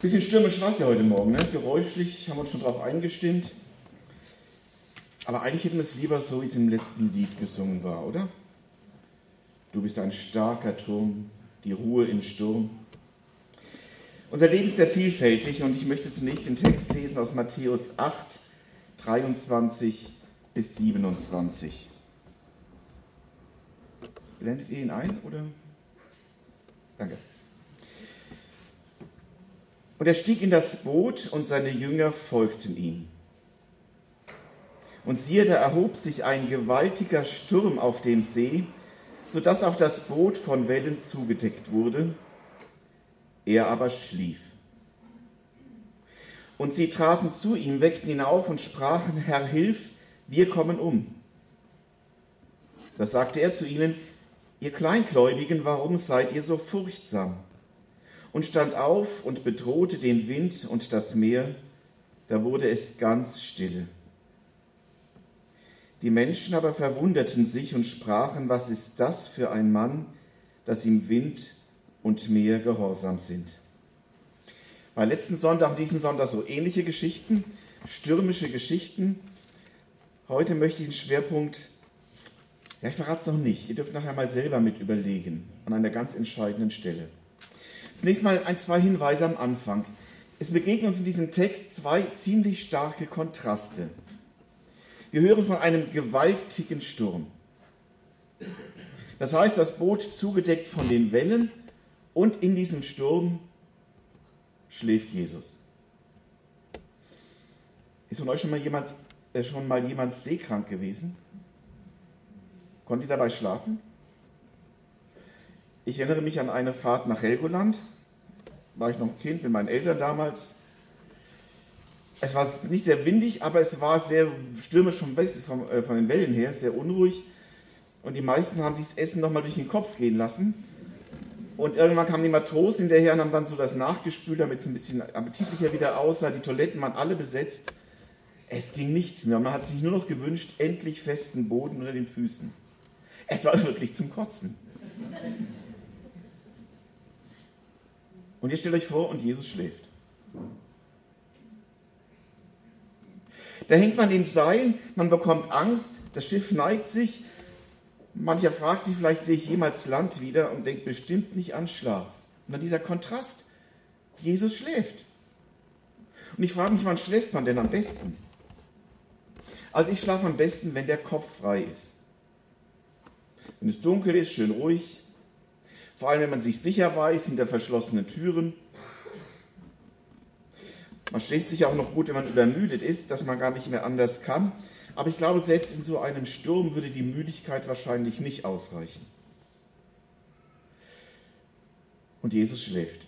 Bisschen stürmisch war es ja heute Morgen, ne? geräuschlich, haben wir uns schon drauf eingestimmt. Aber eigentlich hätten wir es lieber so, wie es im letzten Lied gesungen war, oder? Du bist ein starker Turm, die Ruhe im Sturm. Unser Leben ist sehr vielfältig und ich möchte zunächst den Text lesen aus Matthäus 8, 23 bis 27. Blendet ihr ihn ein oder? Danke. Und er stieg in das Boot und seine Jünger folgten ihm. Und siehe, da erhob sich ein gewaltiger Sturm auf dem See, so dass auch das Boot von Wellen zugedeckt wurde. Er aber schlief. Und sie traten zu ihm, weckten ihn auf und sprachen, Herr, hilf, wir kommen um. Da sagte er zu ihnen, ihr Kleingläubigen, warum seid ihr so furchtsam? Und stand auf und bedrohte den Wind und das Meer, da wurde es ganz stille. Die Menschen aber verwunderten sich und sprachen, was ist das für ein Mann, dass ihm Wind und Meer gehorsam sind. War letzten Sonntag, diesen Sonntag so ähnliche Geschichten, stürmische Geschichten. Heute möchte ich den Schwerpunkt, ja, ich verrate es noch nicht, ihr dürft nachher mal selber mit überlegen, an einer ganz entscheidenden Stelle. Zunächst mal ein, zwei Hinweise am Anfang. Es begegnen uns in diesem Text zwei ziemlich starke Kontraste. Wir hören von einem gewaltigen Sturm. Das heißt, das Boot zugedeckt von den Wellen und in diesem Sturm schläft Jesus. Ist von euch schon mal jemand, äh, schon mal jemand seekrank gewesen? Konnte ihr dabei schlafen? Ich erinnere mich an eine Fahrt nach Helgoland. War ich noch ein Kind mit meinen Eltern damals. Es war nicht sehr windig, aber es war sehr stürmisch vom, vom, äh, von den Wellen her, sehr unruhig. Und die meisten haben sich das Essen nochmal durch den Kopf gehen lassen. Und irgendwann kamen die Matrosen hinterher und haben dann so das nachgespült, damit es ein bisschen appetitlicher wieder aussah. Die Toiletten waren alle besetzt. Es ging nichts mehr. Man hat sich nur noch gewünscht, endlich festen Boden unter den Füßen. Es war wirklich zum Kotzen. Und ihr stellt euch vor, und Jesus schläft. Da hängt man in Seilen, man bekommt Angst, das Schiff neigt sich. Mancher fragt sich, vielleicht sehe ich jemals Land wieder und denkt bestimmt nicht an Schlaf. Und dann dieser Kontrast, Jesus schläft. Und ich frage mich, wann schläft man denn am besten? Also ich schlafe am besten, wenn der Kopf frei ist. Wenn es dunkel ist, schön ruhig, vor allem, wenn man sich sicher weiß, hinter verschlossenen Türen. Man schläft sich auch noch gut, wenn man übermüdet ist, dass man gar nicht mehr anders kann. Aber ich glaube, selbst in so einem Sturm würde die Müdigkeit wahrscheinlich nicht ausreichen. Und Jesus schläft.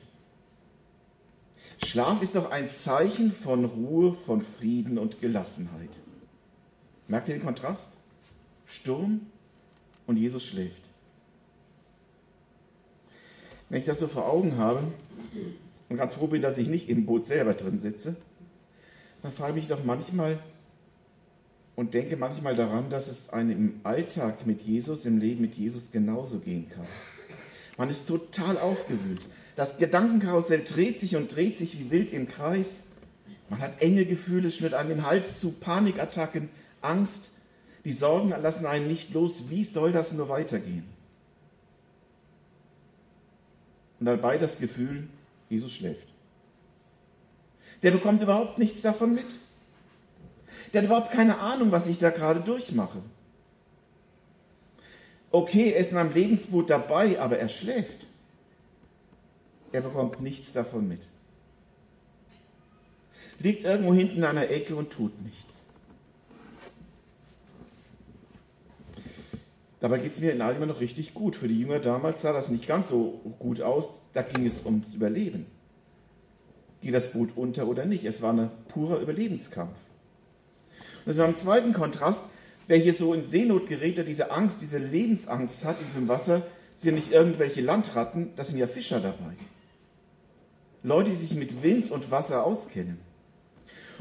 Schlaf ist doch ein Zeichen von Ruhe, von Frieden und Gelassenheit. Merkt ihr den Kontrast? Sturm und Jesus schläft. Wenn ich das so vor Augen habe und ganz froh bin, dass ich nicht im Boot selber drin sitze, dann frage ich mich doch manchmal und denke manchmal daran, dass es einem im Alltag mit Jesus, im Leben mit Jesus genauso gehen kann. Man ist total aufgewühlt. Das Gedankenkarussell dreht sich und dreht sich wie wild im Kreis. Man hat enge Gefühle, es schnürt einem den Hals zu, Panikattacken, Angst. Die Sorgen lassen einen nicht los. Wie soll das nur weitergehen? Und dabei das Gefühl, Jesus schläft. Der bekommt überhaupt nichts davon mit. Der hat überhaupt keine Ahnung, was ich da gerade durchmache. Okay, er ist in einem Lebensboot dabei, aber er schläft. Er bekommt nichts davon mit. Liegt irgendwo hinten in einer Ecke und tut nichts. Dabei geht es mir in immer noch richtig gut. Für die Jünger damals sah das nicht ganz so gut aus. Da ging es ums Überleben. Geht das Boot unter oder nicht? Es war ein purer Überlebenskampf. Und beim zweiten Kontrast, wer hier so in Seenot gerät, der diese Angst, diese Lebensangst hat in diesem Wasser, sind ja nicht irgendwelche Landratten, das sind ja Fischer dabei. Leute, die sich mit Wind und Wasser auskennen.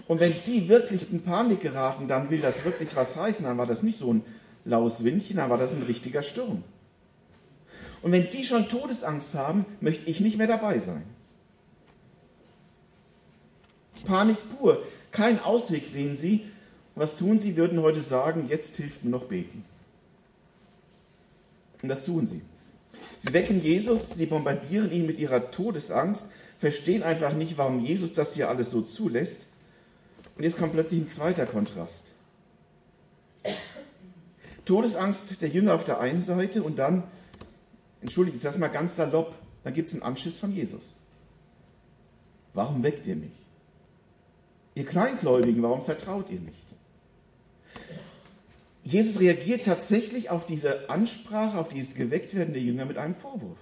Und wenn die wirklich in Panik geraten, dann will das wirklich was heißen. Dann war das nicht so ein laues Windchen, war das ein richtiger Sturm. Und wenn die schon Todesangst haben, möchte ich nicht mehr dabei sein. Panik pur. Kein Ausweg sehen sie. Was tun sie? Würden heute sagen, jetzt hilft nur noch beten. Und das tun sie. Sie wecken Jesus, sie bombardieren ihn mit ihrer Todesangst, verstehen einfach nicht, warum Jesus das hier alles so zulässt. Und jetzt kommt plötzlich ein zweiter Kontrast. Todesangst der Jünger auf der einen Seite und dann, entschuldigt, ist das mal ganz salopp, dann gibt es einen Anschiss von Jesus. Warum weckt ihr mich? Ihr Kleingläubigen, warum vertraut ihr nicht? Jesus reagiert tatsächlich auf diese Ansprache, auf dieses Gewecktwerden der Jünger mit einem Vorwurf.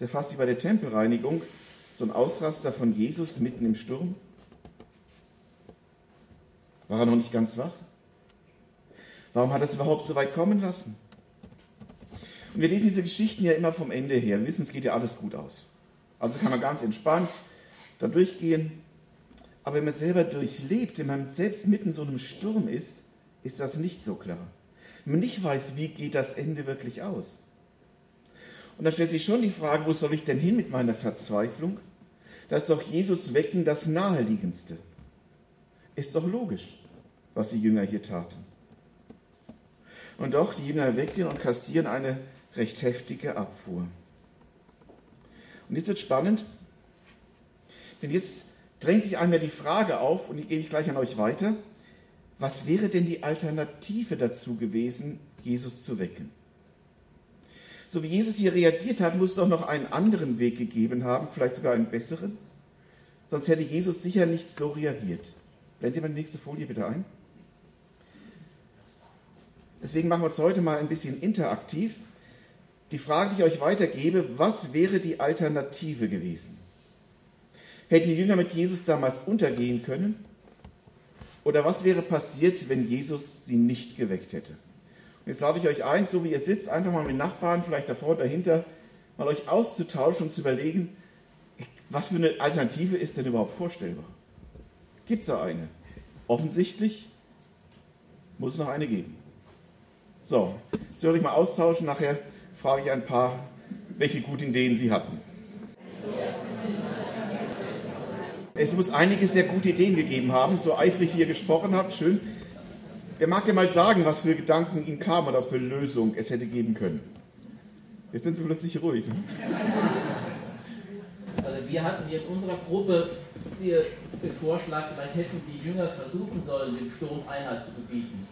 Das fast wie bei der Tempelreinigung, so ein Ausraster von Jesus mitten im Sturm. War er noch nicht ganz wach? Warum hat er es überhaupt so weit kommen lassen? Und wir lesen diese Geschichten ja immer vom Ende her. Wir wissen, es geht ja alles gut aus. Also kann man ganz entspannt da durchgehen. Aber wenn man selber durchlebt, wenn man selbst mitten in so einem Sturm ist, ist das nicht so klar. Wenn man nicht weiß, wie geht das Ende wirklich aus. Und da stellt sich schon die Frage, wo soll ich denn hin mit meiner Verzweiflung? Da ist doch Jesus wecken das Naheliegendste. Ist doch logisch, was die Jünger hier taten. Und doch, die Jünger wecken und kassieren eine recht heftige Abfuhr. Und jetzt wird spannend, denn jetzt drängt sich einmal die Frage auf, und die gebe ich gleich an euch weiter, was wäre denn die Alternative dazu gewesen, Jesus zu wecken? So wie Jesus hier reagiert hat, muss es doch noch einen anderen Weg gegeben haben, vielleicht sogar einen besseren. Sonst hätte Jesus sicher nicht so reagiert. Blendet ihr mal die nächste Folie bitte ein. Deswegen machen wir es heute mal ein bisschen interaktiv. Die Frage, die ich euch weitergebe, was wäre die Alternative gewesen? Hätten die Jünger mit Jesus damals untergehen können? Oder was wäre passiert, wenn Jesus sie nicht geweckt hätte? Und jetzt lade ich euch ein, so wie ihr sitzt, einfach mal mit Nachbarn, vielleicht davor und dahinter, mal euch auszutauschen und zu überlegen, was für eine Alternative ist denn überhaupt vorstellbar? Gibt es da eine? Offensichtlich muss es noch eine geben. So, jetzt soll ich mal austauschen, nachher frage ich ein paar, welche guten Ideen Sie hatten. Es muss einige sehr gute Ideen gegeben haben, so eifrig wie ihr gesprochen habt, schön. Wer mag denn mal sagen, was für Gedanken Ihnen kamen oder was für Lösung es hätte geben können? Jetzt sind Sie plötzlich ruhig. Ne? Also wir hatten hier in unserer Gruppe den Vorschlag, vielleicht hätten die Jünger versuchen sollen, dem Sturm Einhalt zu gebieten.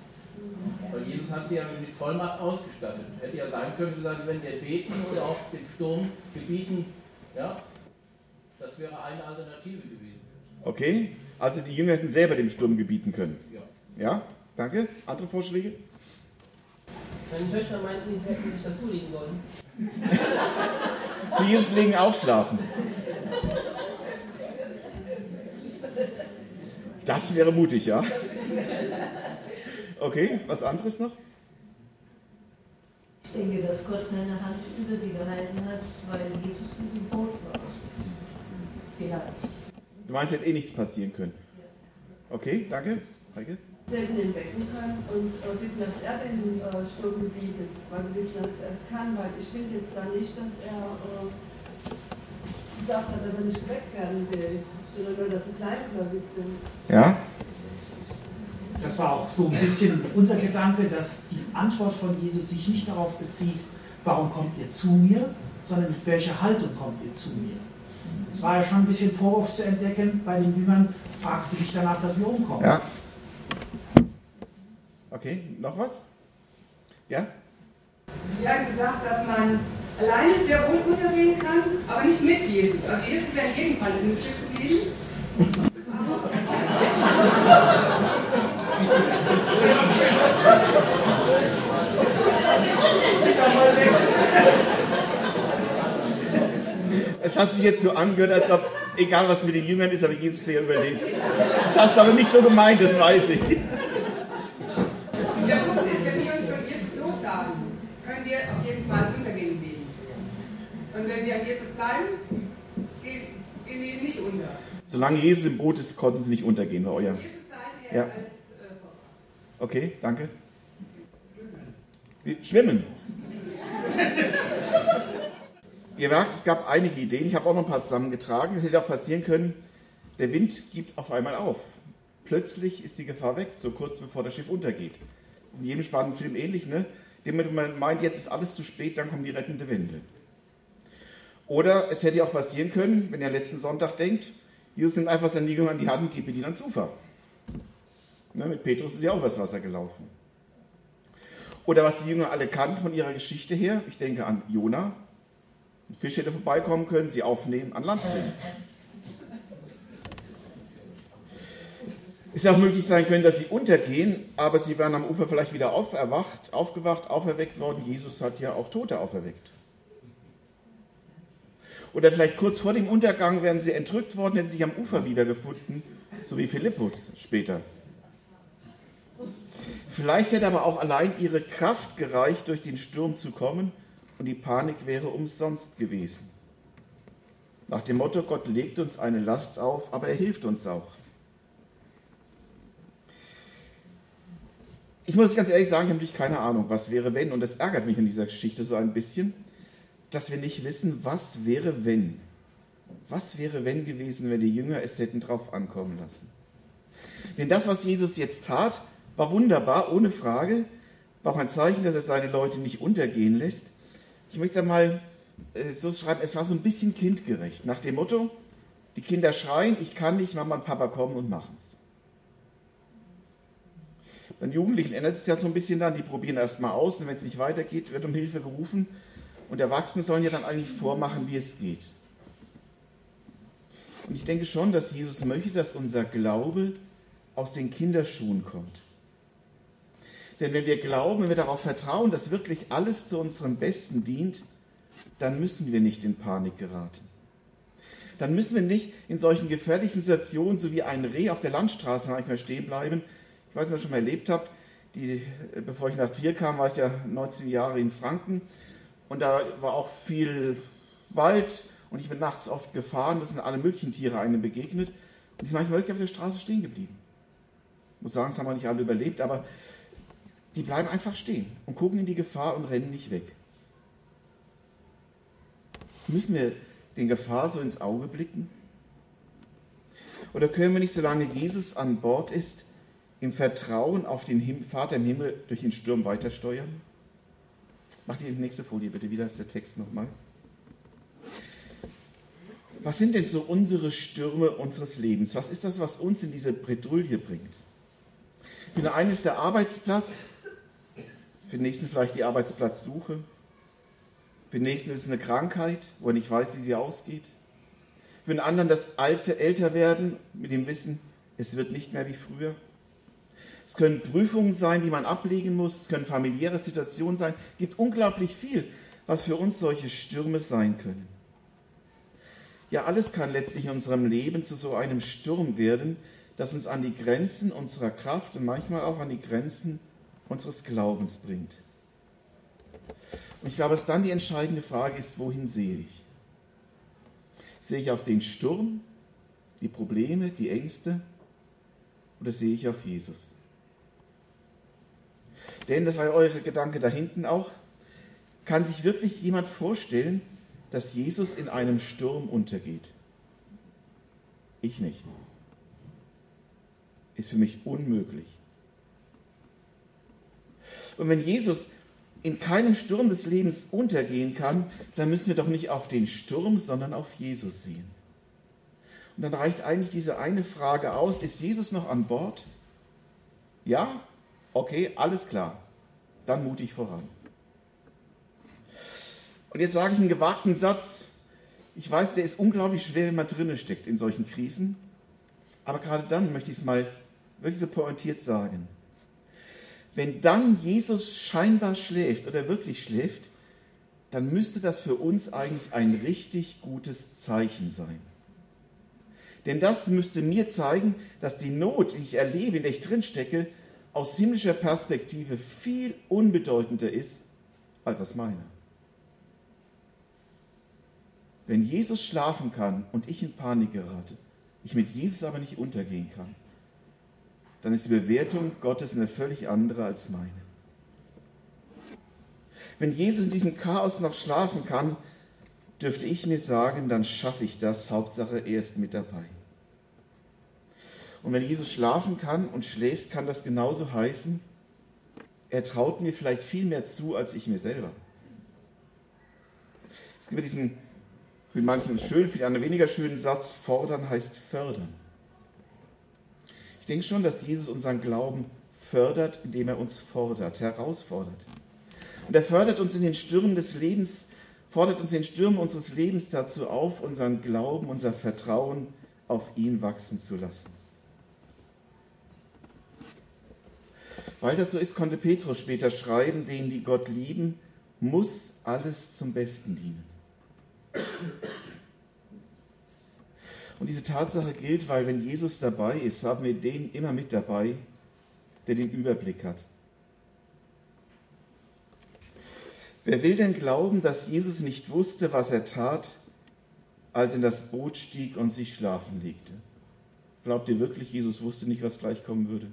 Weil Jesus hat sie ja mit Vollmacht ausgestattet. Hätte ja sagen können, gesagt, wenn wir beten oder auch dem Sturm gebieten, ja, das wäre eine Alternative gewesen. Okay, also die Jünger hätten selber dem Sturm gebieten können. Ja. Ja, danke. Andere Vorschläge? Meine Töchter meinten, sie hätten sich dazu legen sollen. Zu Jesus legen auch schlafen. Das wäre mutig, ja? Okay, was anderes noch? Ich denke, dass Gott seine Hand über sie gehalten hat, weil Jesus mit dem Boot war. Vielleicht. Du meinst, hätte eh nichts passieren können. Okay, danke. Heike? selten entdecken kann und äh, bitten, dass er den äh, Sturm gebietet, weil sie wissen, dass er es kann, weil ich will jetzt da nicht, dass er äh, gesagt hat, dass er nicht geweckt werden will, sondern nur, dass sie kleingläubig sind. Ja? Das war auch so ein bisschen unser Gedanke, dass die Antwort von Jesus sich nicht darauf bezieht, warum kommt ihr zu mir, sondern mit welcher Haltung kommt ihr zu mir. Es war ja schon ein bisschen Vorwurf zu entdecken bei den Jüngern, fragst du dich danach, dass wir umkommen. Ja? Okay, noch was? Ja? Sie haben gesagt, dass man alleine sehr wohl untergehen kann, aber nicht mit Jesus. Also Jesus wäre in jedem Fall in dem Schiff geblieben. Es hat sich jetzt so angehört, als ob, egal was mit den Jüngern ist, aber Jesus wäre überlebt. Das hast du aber nicht so gemeint, das weiß ich. Der Punkt ist, wenn wir uns von Jesus lossagen, können wir auf jeden Fall untergehen gehen. Und wenn wir an Jesus bleiben, gehen, wir nicht unter. Solange Jesus im Boot ist, konnten sie nicht untergehen, war euer. Jesus Seite Ja. als. Okay, danke. Schwimmen. Ihr merkt, es gab einige Ideen. Ich habe auch noch ein paar zusammengetragen. Es hätte auch passieren können, Der Wind gibt auf einmal auf. Plötzlich ist die Gefahr weg, so kurz bevor das Schiff untergeht. In jedem spannenden Film ähnlich, ne? Dem man meint, jetzt ist alles zu spät, dann kommt die rettende Wende. Oder es hätte auch passieren können, wenn ihr letzten Sonntag denkt, Jesus nimmt einfach seine Jünger an die Hand und gibt ihnen ans Ufer. Ne, mit Petrus ist ja auch übers Wasser gelaufen. Oder was die Jünger alle kannten von ihrer Geschichte her, ich denke an Jona. Ein Fisch hätte vorbeikommen können, sie aufnehmen, an Land bringen. Es hätte auch möglich sein können, dass sie untergehen, aber sie wären am Ufer vielleicht wieder auferwacht, aufgewacht, auferweckt worden. Jesus hat ja auch Tote auferweckt. Oder vielleicht kurz vor dem Untergang wären sie entrückt worden, hätten sich am Ufer wiedergefunden, so wie Philippus später. Vielleicht hätte aber auch allein ihre Kraft gereicht, durch den Sturm zu kommen und die Panik wäre umsonst gewesen. Nach dem Motto, Gott legt uns eine Last auf, aber er hilft uns auch. Ich muss ganz ehrlich sagen, ich habe natürlich keine Ahnung, was wäre, wenn. Und das ärgert mich in dieser Geschichte so ein bisschen, dass wir nicht wissen, was wäre, wenn. Was wäre, wenn gewesen, wenn die Jünger es hätten drauf ankommen lassen. Denn das, was Jesus jetzt tat, war wunderbar, ohne Frage. War auch ein Zeichen, dass er seine Leute nicht untergehen lässt. Ich möchte einmal äh, so schreiben, es war so ein bisschen kindgerecht. Nach dem Motto, die Kinder schreien, ich kann nicht, Mama und Papa kommen und machen es. Dann Jugendlichen ändert es ja so ein bisschen dann, die probieren erst mal aus und wenn es nicht weitergeht, wird um Hilfe gerufen. Und Erwachsene sollen ja dann eigentlich vormachen, wie es geht. Und ich denke schon, dass Jesus möchte, dass unser Glaube aus den Kinderschuhen kommt. Denn wenn wir glauben, wenn wir darauf vertrauen, dass wirklich alles zu unserem Besten dient, dann müssen wir nicht in Panik geraten. Dann müssen wir nicht in solchen gefährlichen Situationen, so wie ein Reh auf der Landstraße manchmal stehen bleiben, ich weiß nicht, ob ihr schon mal erlebt habt, die, bevor ich nach Trier kam, war ich ja 19 Jahre in Franken. Und da war auch viel Wald. Und ich bin nachts oft gefahren, da sind alle möglichen Tiere einem begegnet. Und die sind manchmal wirklich auf der Straße stehen geblieben. Ich muss sagen, es haben wir nicht alle überlebt, aber die bleiben einfach stehen und gucken in die Gefahr und rennen nicht weg. Müssen wir den Gefahr so ins Auge blicken? Oder können wir nicht, solange Jesus an Bord ist, im Vertrauen auf den Vater im Himmel durch den Sturm weiter steuern? Mach die nächste Folie bitte wieder, ist der Text nochmal. Was sind denn so unsere Stürme unseres Lebens? Was ist das, was uns in diese Bredouille bringt? Den einen ist der Arbeitsplatz, für den nächsten vielleicht die Arbeitsplatzsuche, für den nächsten ist es eine Krankheit, wo er nicht weiß, wie sie ausgeht. Für den anderen das alte Älterwerden mit dem Wissen, es wird nicht mehr wie früher. Es können Prüfungen sein, die man ablegen muss. Es können familiäre Situationen sein. Es gibt unglaublich viel, was für uns solche Stürme sein können. Ja, alles kann letztlich in unserem Leben zu so einem Sturm werden, das uns an die Grenzen unserer Kraft und manchmal auch an die Grenzen unseres Glaubens bringt. Und ich glaube, dass dann die entscheidende Frage ist, wohin sehe ich? Sehe ich auf den Sturm, die Probleme, die Ängste oder sehe ich auf Jesus? Denn, das war ja eure Gedanke da hinten auch, kann sich wirklich jemand vorstellen, dass Jesus in einem Sturm untergeht? Ich nicht. Ist für mich unmöglich. Und wenn Jesus in keinem Sturm des Lebens untergehen kann, dann müssen wir doch nicht auf den Sturm, sondern auf Jesus sehen. Und dann reicht eigentlich diese eine Frage aus, ist Jesus noch an Bord? Ja Okay, alles klar. Dann mutig voran. Und jetzt sage ich einen gewagten Satz. Ich weiß, der ist unglaublich schwer, wenn man drinne steckt in solchen Krisen. Aber gerade dann möchte ich es mal wirklich so pointiert sagen. Wenn dann Jesus scheinbar schläft oder wirklich schläft, dann müsste das für uns eigentlich ein richtig gutes Zeichen sein. Denn das müsste mir zeigen, dass die Not, die ich erlebe, in der ich drin stecke, aus himmlischer Perspektive viel unbedeutender ist als das meine. Wenn Jesus schlafen kann und ich in Panik gerate, ich mit Jesus aber nicht untergehen kann, dann ist die Bewertung Gottes eine völlig andere als meine. Wenn Jesus in diesem Chaos noch schlafen kann, dürfte ich mir sagen, dann schaffe ich das. Hauptsache, er ist mit dabei. Und wenn Jesus schlafen kann und schläft, kann das genauso heißen, er traut mir vielleicht viel mehr zu als ich mir selber. Es gibt diesen für manchen schön, für die anderen weniger schönen Satz, fordern heißt fördern. Ich denke schon, dass Jesus unseren Glauben fördert, indem er uns fordert, herausfordert. Und er fördert uns in den Stürmen des Lebens, fordert uns in den Stürmen unseres Lebens dazu auf, unseren Glauben, unser Vertrauen auf ihn wachsen zu lassen. Weil das so ist, konnte Petrus später schreiben, denen, die Gott lieben, muss alles zum Besten dienen. Und diese Tatsache gilt, weil wenn Jesus dabei ist, haben wir den immer mit dabei, der den Überblick hat. Wer will denn glauben, dass Jesus nicht wusste, was er tat, als er in das Boot stieg und sich schlafen legte? Glaubt ihr wirklich, Jesus wusste nicht, was gleich kommen würde?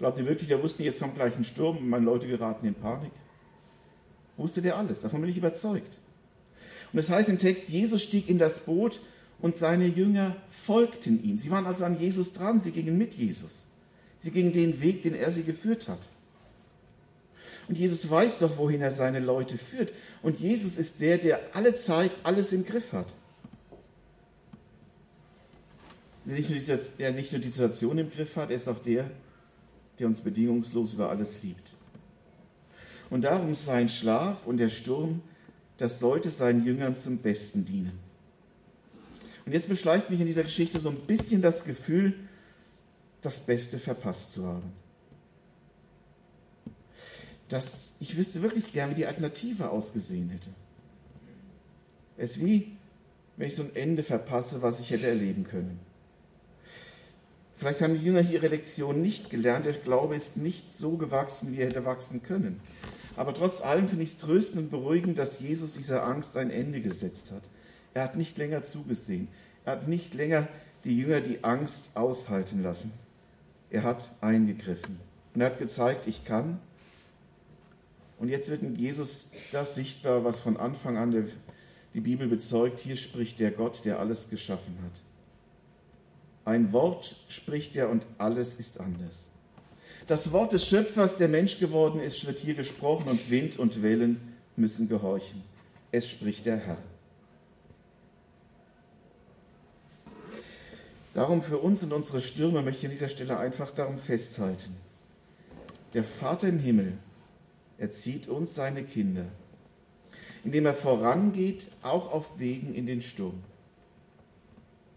Glaubt ihr wirklich, der wusste nicht, jetzt kommt gleich ein Sturm und meine Leute geraten in Panik? Wusste der alles? Davon bin ich überzeugt. Und es das heißt im Text, Jesus stieg in das Boot und seine Jünger folgten ihm. Sie waren also an Jesus dran, sie gingen mit Jesus. Sie gingen den Weg, den er sie geführt hat. Und Jesus weiß doch, wohin er seine Leute führt. Und Jesus ist der, der alle Zeit alles im Griff hat. Nicht, nur die, der nicht nur die Situation im Griff hat, er ist auch der, der uns bedingungslos über alles liebt. Und darum sein Schlaf und der Sturm, das sollte seinen Jüngern zum Besten dienen. Und jetzt beschleicht mich in dieser Geschichte so ein bisschen das Gefühl, das Beste verpasst zu haben. Dass ich wüsste wirklich gern, wie die Alternative ausgesehen hätte. Es ist wie, wenn ich so ein Ende verpasse, was ich hätte erleben können. Vielleicht haben die Jünger hier ihre Lektion nicht gelernt. Der Glaube ist nicht so gewachsen, wie er hätte wachsen können. Aber trotz allem finde ich es tröstend und beruhigend, dass Jesus dieser Angst ein Ende gesetzt hat. Er hat nicht länger zugesehen. Er hat nicht länger die Jünger die Angst aushalten lassen. Er hat eingegriffen und er hat gezeigt, ich kann. Und jetzt wird in Jesus das sichtbar, was von Anfang an die Bibel bezeugt. Hier spricht der Gott, der alles geschaffen hat. Ein Wort spricht er und alles ist anders. Das Wort des Schöpfers, der Mensch geworden ist, wird hier gesprochen und Wind und Wellen müssen gehorchen. Es spricht der Herr. Darum für uns und unsere Stürme möchte ich an dieser Stelle einfach darum festhalten. Der Vater im Himmel erzieht uns seine Kinder, indem er vorangeht, auch auf Wegen in den Sturm.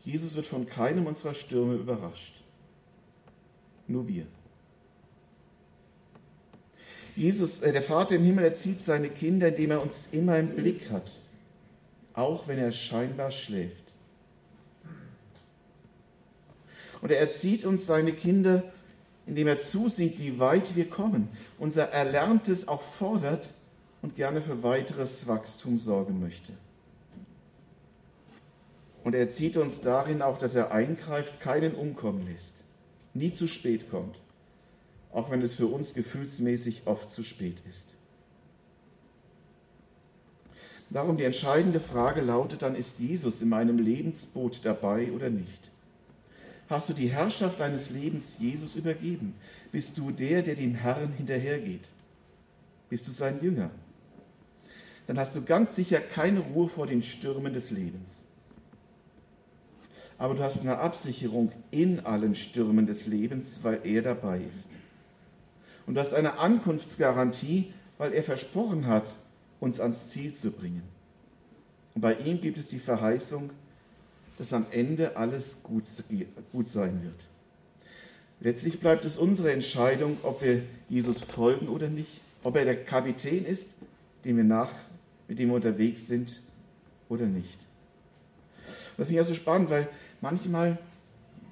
Jesus wird von keinem unserer Stürme überrascht. Nur wir. Jesus, äh, der Vater im Himmel erzieht seine Kinder, indem er uns immer im Blick hat, auch wenn er scheinbar schläft. Und er erzieht uns seine Kinder, indem er zusieht, wie weit wir kommen, unser Erlerntes auch fordert und gerne für weiteres Wachstum sorgen möchte. Und er zieht uns darin auch, dass er eingreift, keinen umkommen lässt, nie zu spät kommt, auch wenn es für uns gefühlsmäßig oft zu spät ist. Darum die entscheidende Frage lautet dann, ist Jesus in meinem Lebensboot dabei oder nicht? Hast du die Herrschaft deines Lebens Jesus übergeben? Bist du der, der dem Herrn hinterhergeht? Bist du sein Jünger? Dann hast du ganz sicher keine Ruhe vor den Stürmen des Lebens aber du hast eine Absicherung in allen Stürmen des Lebens, weil er dabei ist. Und du hast eine Ankunftsgarantie, weil er versprochen hat, uns ans Ziel zu bringen. Und bei ihm gibt es die Verheißung, dass am Ende alles gut, gut sein wird. Letztlich bleibt es unsere Entscheidung, ob wir Jesus folgen oder nicht, ob er der Kapitän ist, dem wir nach, mit dem wir unterwegs sind oder nicht. Das finde ich also spannend, weil manchmal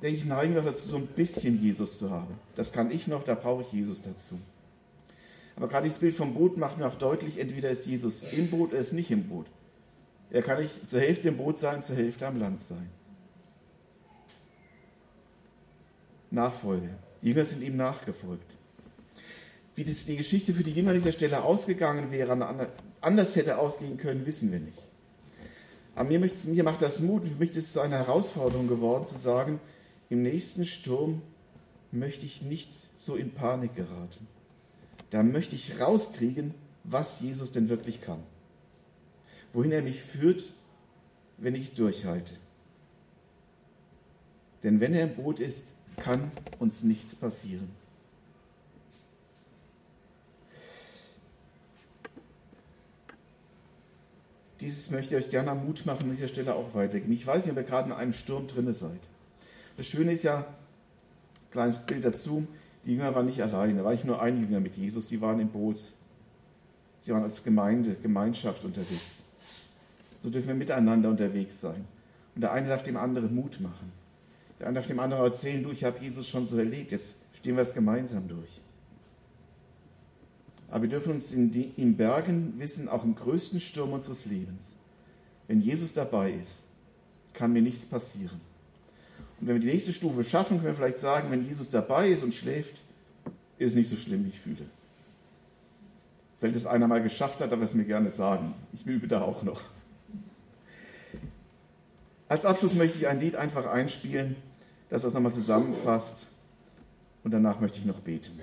denke ich, neigen wir dazu, so ein bisschen Jesus zu haben. Das kann ich noch, da brauche ich Jesus dazu. Aber gerade dieses Bild vom Boot macht mir auch deutlich, entweder ist Jesus im Boot oder ist nicht im Boot. Er kann nicht zur Hälfte im Boot sein, zur Hälfte am Land sein. Nachfolge. Die Jünger sind ihm nachgefolgt. Wie das die Geschichte für die Jünger an dieser Stelle ausgegangen wäre, anders hätte ausgehen können, wissen wir nicht. Aber mir, macht das Mut, für mich ist es zu einer Herausforderung geworden, zu sagen, im nächsten Sturm möchte ich nicht so in Panik geraten. Da möchte ich rauskriegen, was Jesus denn wirklich kann. Wohin er mich führt, wenn ich durchhalte. Denn wenn er im Boot ist, kann uns nichts passieren. Dieses möchte ich euch gerne Mut machen, an dieser Stelle auch weitergeben. Ich weiß nicht, ob ihr gerade in einem Sturm drinne seid. Das Schöne ist ja, kleines Bild dazu, die Jünger waren nicht alleine, da war nicht nur ein Jünger mit Jesus, sie waren im Boot. Sie waren als Gemeinde, Gemeinschaft unterwegs. So dürfen wir miteinander unterwegs sein. Und der eine darf dem anderen Mut machen. Der eine darf dem anderen erzählen, du, ich habe Jesus schon so erlebt, jetzt stehen wir es gemeinsam durch. Aber wir dürfen uns in, die, in Bergen wissen, auch im größten Sturm unseres Lebens, wenn Jesus dabei ist, kann mir nichts passieren. Und wenn wir die nächste Stufe schaffen, können wir vielleicht sagen, wenn Jesus dabei ist und schläft, ist es nicht so schlimm, wie ich fühle. Wenn es einer mal geschafft hat, darf er es mir gerne sagen. Ich übe da auch noch. Als Abschluss möchte ich ein Lied einfach einspielen, das das nochmal zusammenfasst. Und danach möchte ich noch beten.